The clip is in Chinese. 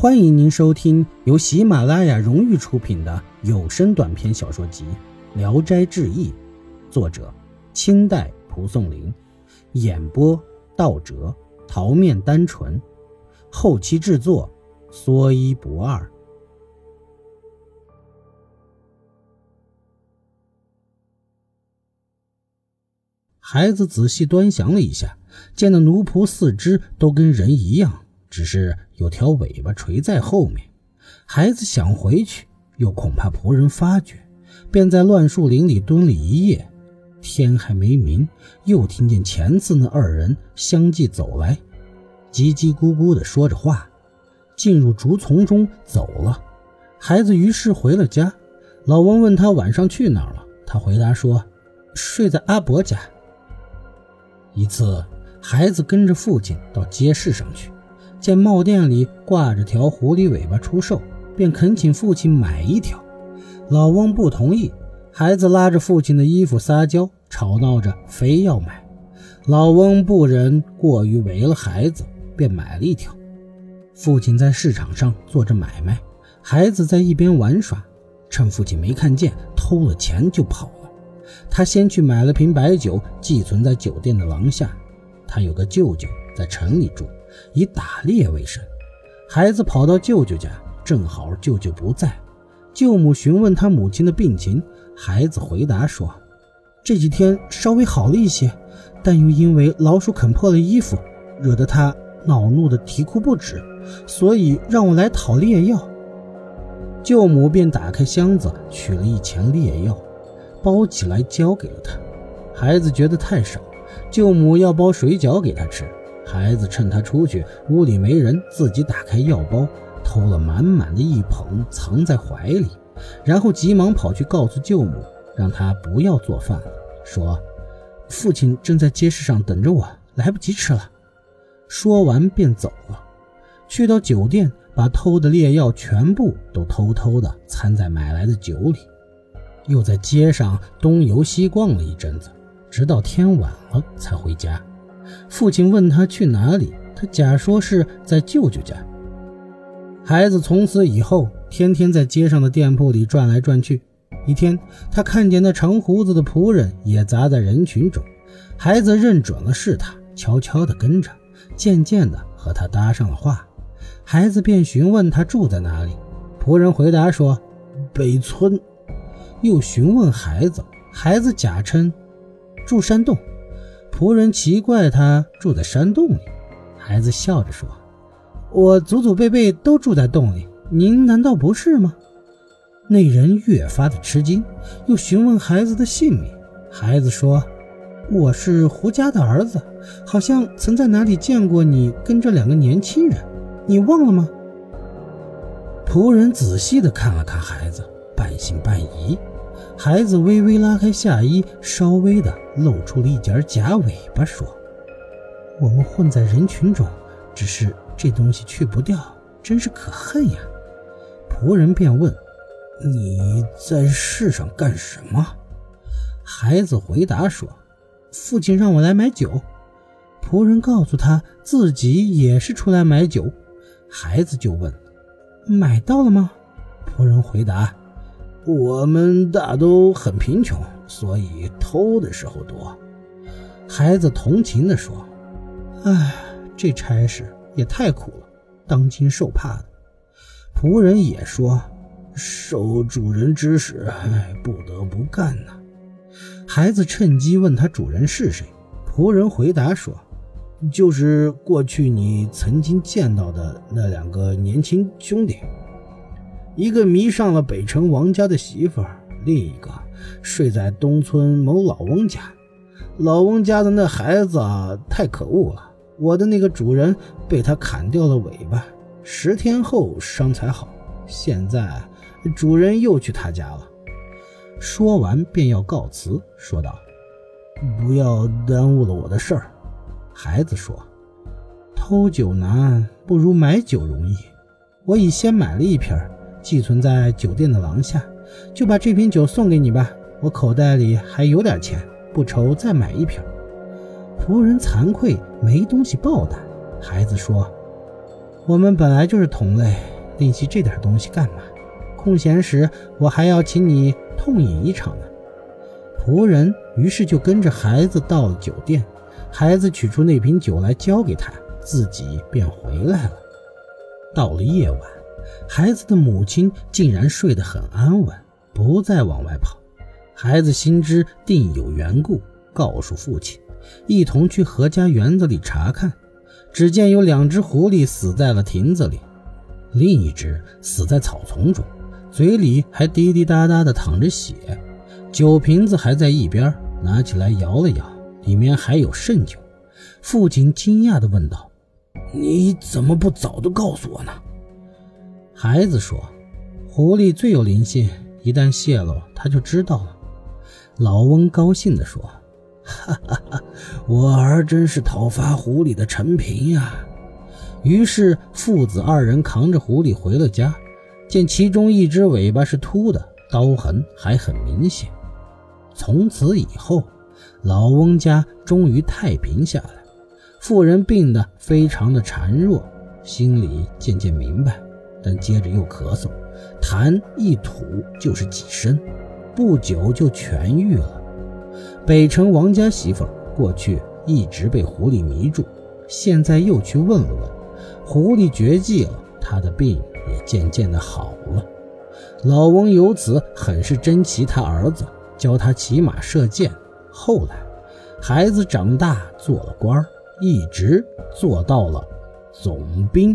欢迎您收听由喜马拉雅荣誉出品的有声短篇小说集《聊斋志异》，作者清代蒲松龄，演播道哲、桃面单纯，后期制作说一不二。孩子仔细端详了一下，见那奴仆四肢都跟人一样。只是有条尾巴垂在后面，孩子想回去，又恐怕仆人发觉，便在乱树林里蹲了一夜。天还没明，又听见前次那二人相继走来，叽叽咕咕地说着话，进入竹丛中走了。孩子于是回了家。老翁问他晚上去哪儿了，他回答说：“睡在阿伯家。”一次，孩子跟着父亲到街市上去。见帽店里挂着条狐狸尾巴出售，便恳请父亲买一条。老翁不同意，孩子拉着父亲的衣服撒娇，吵闹着非要买。老翁不忍过于为了孩子，便买了一条。父亲在市场上做着买卖，孩子在一边玩耍，趁父亲没看见，偷了钱就跑了。他先去买了瓶白酒，寄存在酒店的廊下。他有个舅舅在城里住。以打猎为生，孩子跑到舅舅家，正好舅舅不在。舅母询问他母亲的病情，孩子回答说：“这几天稍微好了一些，但又因为老鼠啃破了衣服，惹得他恼怒的啼哭不止，所以让我来讨猎药。”舅母便打开箱子，取了一钱猎药，包起来交给了他。孩子觉得太少，舅母要包水饺给他吃。孩子趁他出去，屋里没人，自己打开药包，偷了满满的一捧，藏在怀里，然后急忙跑去告诉舅母，让他不要做饭了，说：“父亲正在街市上等着我，来不及吃了。”说完便走了，去到酒店，把偷的劣药全部都偷偷的掺在买来的酒里，又在街上东游西逛了一阵子，直到天晚了才回家。父亲问他去哪里，他假说是在舅舅家。孩子从此以后天天在街上的店铺里转来转去。一天，他看见那长胡子的仆人也砸在人群中，孩子认准了是他，悄悄地跟着，渐渐地和他搭上了话。孩子便询问他住在哪里，仆人回答说：“北村。”又询问孩子，孩子假称住山洞。仆人奇怪，他住在山洞里。孩子笑着说：“我祖祖辈辈都住在洞里，您难道不是吗？”那人越发的吃惊，又询问孩子的姓名。孩子说：“我是胡家的儿子，好像曾在哪里见过你跟这两个年轻人，你忘了吗？”仆人仔细的看了看孩子，半信半疑。孩子微微拉开下衣，稍微的露出了一截假尾巴，说：“我们混在人群中，只是这东西去不掉，真是可恨呀。”仆人便问：“你在世上干什么？”孩子回答说：“父亲让我来买酒。”仆人告诉他自己也是出来买酒。孩子就问：“买到了吗？”仆人回答。我们大都很贫穷，所以偷的时候多。孩子同情地说：“唉，这差事也太苦了，当今受怕的。”仆人也说：“受主人指使，唉，不得不干呐。”孩子趁机问他主人是谁。仆人回答说：“就是过去你曾经见到的那两个年轻兄弟。”一个迷上了北城王家的媳妇儿，另一个睡在东村某老翁家。老翁家的那孩子太可恶了，我的那个主人被他砍掉了尾巴，十天后伤才好。现在主人又去他家了。说完便要告辞，说道：“不要耽误了我的事儿。”孩子说：“偷酒难，不如买酒容易。我已先买了一瓶。”寄存在酒店的廊下，就把这瓶酒送给你吧。我口袋里还有点钱，不愁再买一瓶。仆人惭愧，没东西报答。孩子说：“我们本来就是同类，练习这点东西干嘛？空闲时我还要请你痛饮一场呢。仆人于是就跟着孩子到了酒店，孩子取出那瓶酒来交给他，自己便回来了。到了夜晚，孩子的母亲竟然睡得很安稳，不再往外跑。孩子心知定有缘故，告诉父亲，一同去何家园子里查看。只见有两只狐狸死在了亭子里，另一只死在草丛中，嘴里还滴滴答答地淌着血。酒瓶子还在一边，拿起来摇了摇，里面还有剩酒。父亲惊讶地问道：“你怎么不早都告诉我呢？”孩子说：“狐狸最有灵性，一旦泄露，他就知道了。”老翁高兴地说：“哈哈哈，我儿真是讨伐狐狸的陈平呀！”于是父子二人扛着狐狸回了家，见其中一只尾巴是秃的，刀痕还很明显。从此以后，老翁家终于太平下来。妇人病得非常的孱弱，心里渐渐明白，但接着又咳嗽，痰一吐就是几声，不久就痊愈了。北城王家媳妇过去一直被狐狸迷住，现在又去问了问，狐狸绝迹了，她的病也渐渐的好了。老翁由此很是珍惜他儿子。教他骑马射箭，后来孩子长大做了官一直做到了总兵。